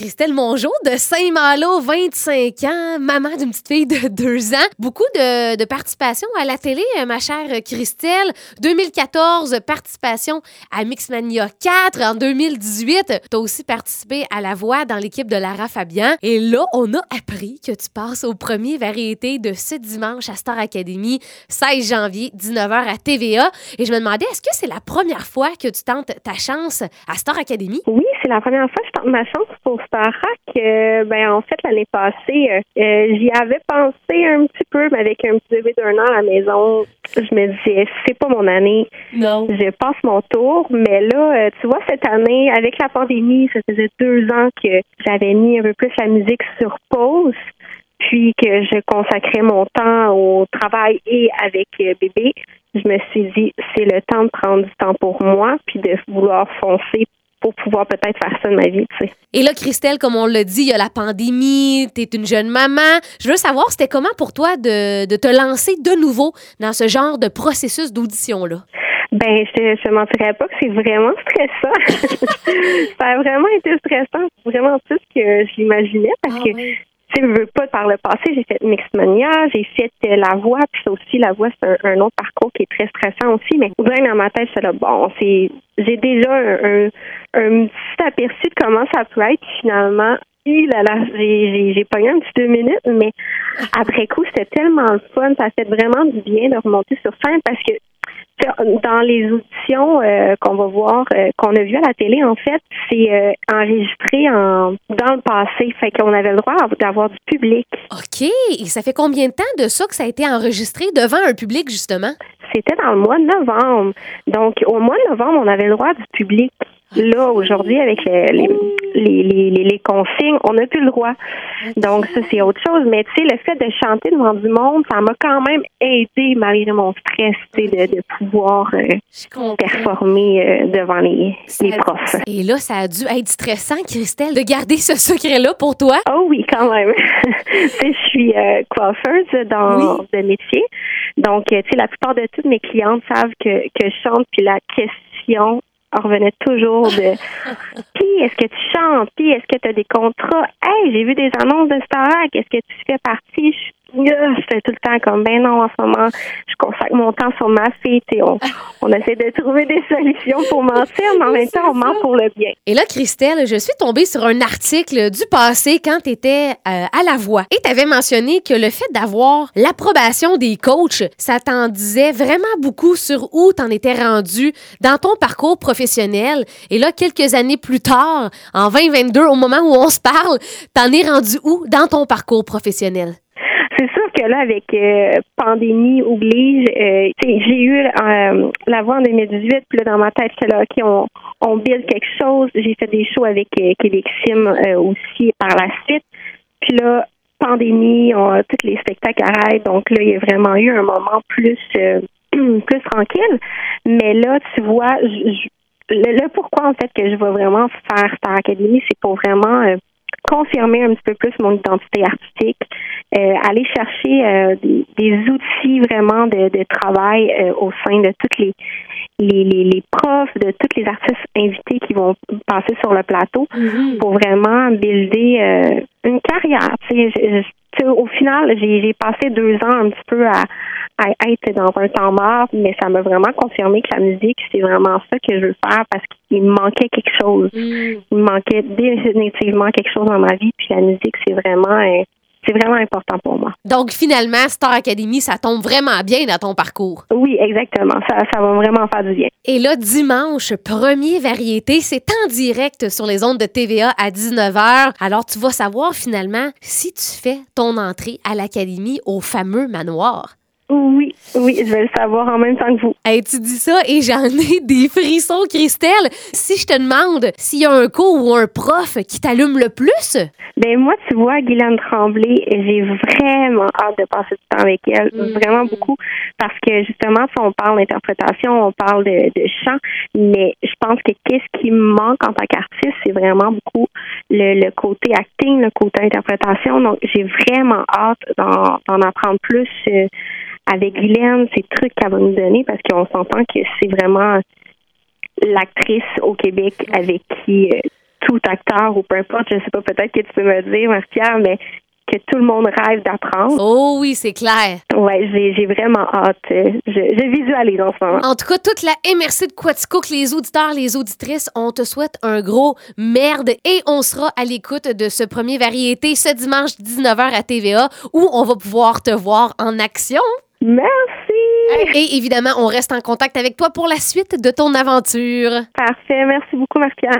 Christelle Mongeau de Saint-Malo, 25 ans, maman d'une petite fille de 2 ans. Beaucoup de, de, participation à la télé, euh, ma chère Christelle. 2014, participation à Mixmania 4. En 2018, tu as aussi participé à La Voix dans l'équipe de Lara Fabian. Et là, on a appris que tu passes au premier variété de ce dimanche à Star Academy, 16 janvier, 19h à TVA. Et je me demandais, est-ce que c'est la première fois que tu tentes ta chance à Star Academy? Oui, la première fois que je tente ma chance pour Star euh, ben, en fait, l'année passée, euh, euh, j'y avais pensé un petit peu, mais avec un petit bébé d'un an à la maison, je me disais, c'est pas mon année. Non. Je passe mon tour. Mais là, tu vois, cette année, avec la pandémie, ça faisait deux ans que j'avais mis un peu plus la musique sur pause puis que je consacrais mon temps au travail et avec bébé, je me suis dit, c'est le temps de prendre du temps pour moi, puis de vouloir foncer pour pouvoir peut-être faire ça de ma vie. Tu sais. Et là, Christelle, comme on l'a dit, il y a la pandémie, tu es une jeune maman. Je veux savoir, c'était comment pour toi de, de, te lancer de nouveau dans ce genre de processus d'audition-là? Ben, je ne mentirais pas que c'est vraiment stressant. ça a vraiment été stressant, vraiment plus que j'imaginais parce ah que tu sais, veux pas par le passé, j'ai fait Mixmania, j'ai fait euh, la voix, puis aussi la voix, c'est un, autre parcours qui est très stressant aussi, mais bien dans ma tête, c'est là, bon, c'est j'ai déjà un, un, petit aperçu de comment ça peut être, finalement, là, là, j'ai, j'ai pogné un petit deux minutes, mais après coup, c'était tellement le fun, ça fait vraiment du bien de remonter sur scène parce que dans les auditions euh, qu'on va voir, euh, qu'on a vues à la télé, en fait, c'est euh, enregistré en dans le passé. Fait qu'on avait le droit d'avoir du public. OK. Et ça fait combien de temps de ça que ça a été enregistré devant un public, justement? C'était dans le mois de novembre. Donc, au mois de novembre, on avait le droit du public. Là, aujourd'hui, avec les, les, les, les, consignes, on n'a plus le droit. Donc, ça, c'est autre chose. Mais, tu sais, le fait de chanter devant du monde, ça m'a quand même aidé, malgré mon stress, tu sais, de, de pouvoir euh, performer euh, devant les, les profs. Et là, ça a dû être stressant, Christelle, de garder ce secret-là pour toi? Oh oui, quand même. je suis euh, coiffeuse dans le métier. Donc, tu sais, la plupart de toutes mes clientes savent que, que je chante, puis la question on revenait toujours de Puis est-ce que tu chantes? Puis est-ce que tu as des contrats? Hey, j'ai vu des annonces de Starac, est-ce que tu fais partie? J'étais tout le temps comme ben non en ce moment, je consacre mon temps sur ma fille et on, on essaie de trouver des solutions pour mentir, mais en même temps on ment pour le bien. Et là, Christelle, je suis tombée sur un article du passé quand tu étais euh, à la voix et tu avais mentionné que le fait d'avoir l'approbation des coachs, ça t'en disait vraiment beaucoup sur où t'en étais rendu dans ton parcours professionnel. Et là, quelques années plus tard, en 2022, au moment où on se parle, t'en es rendu où dans ton parcours professionnel? Que là, avec euh, pandémie oblige, euh, j'ai eu euh, la voix en 2018, puis là, dans ma tête, c'est là, OK, on, on build quelque chose. J'ai fait des shows avec Québec Sim aussi par la suite. Puis là, pandémie, on, tous les spectacles arrêtent. Donc là, il y a vraiment eu un moment plus plus tranquille. Mais là, tu vois, le, pourquoi en fait que je vais vraiment faire Star Academy, c'est pour vraiment confirmer un petit peu plus mon identité artistique, euh, aller chercher euh, des, outils vraiment de, de travail euh, au sein de toutes les, les, les, profs, de tous les artistes invités qui vont passer sur le plateau mm-hmm. pour vraiment builder une carrière. au final, j'ai passé deux ans un petit peu à, à être dans un temps mort, mais ça m'a vraiment confirmé que la musique, c'est vraiment ça que je veux faire parce qu'il me manquait quelque chose. Mm. Il me manquait définitivement quelque chose dans ma vie, puis la musique, c'est vraiment c'est vraiment important pour moi. Donc, finalement, Star Academy, ça tombe vraiment bien dans ton parcours. Oui, exactement. Ça, ça va vraiment faire du bien. Et là, dimanche, premier variété, c'est en direct sur les ondes de TVA à 19h. Alors, tu vas savoir finalement si tu fais ton entrée à l'Académie au fameux manoir. Oui, oui, je vais le savoir en même temps que vous. Hey, tu dis ça et j'en ai des frissons, Christelle. Si je te demande s'il y a un cours ou un prof qui t'allume le plus? Ben moi, tu vois, Guylaine Tremblay, j'ai vraiment hâte de passer du temps avec elle, mm. vraiment beaucoup, parce que justement, si on parle d'interprétation, on parle de, de chant, mais je pense que qu'est-ce qui me manque en tant qu'artiste, c'est vraiment beaucoup le, côté acting, le côté interprétation. Donc, j'ai vraiment hâte d'en apprendre plus. Euh, avec Guylaine, ces trucs qu'elle va nous donner parce qu'on s'entend que c'est vraiment l'actrice au Québec avec qui euh, tout acteur ou peu importe, je sais pas, peut-être que tu peux me dire, Marc-Pierre, mais que tout le monde rêve d'apprendre. Oh oui, c'est clair. Ouais, j'ai, vraiment hâte. Euh, Je, je visualise en ce moment. En tout cas, toute la MRC de Quaticook, les auditeurs, les auditrices, on te souhaite un gros merde et on sera à l'écoute de ce premier variété ce dimanche 19h à TVA où on va pouvoir te voir en action. Merci! Et évidemment, on reste en contact avec toi pour la suite de ton aventure. Parfait. Merci beaucoup, Marc-Pierre.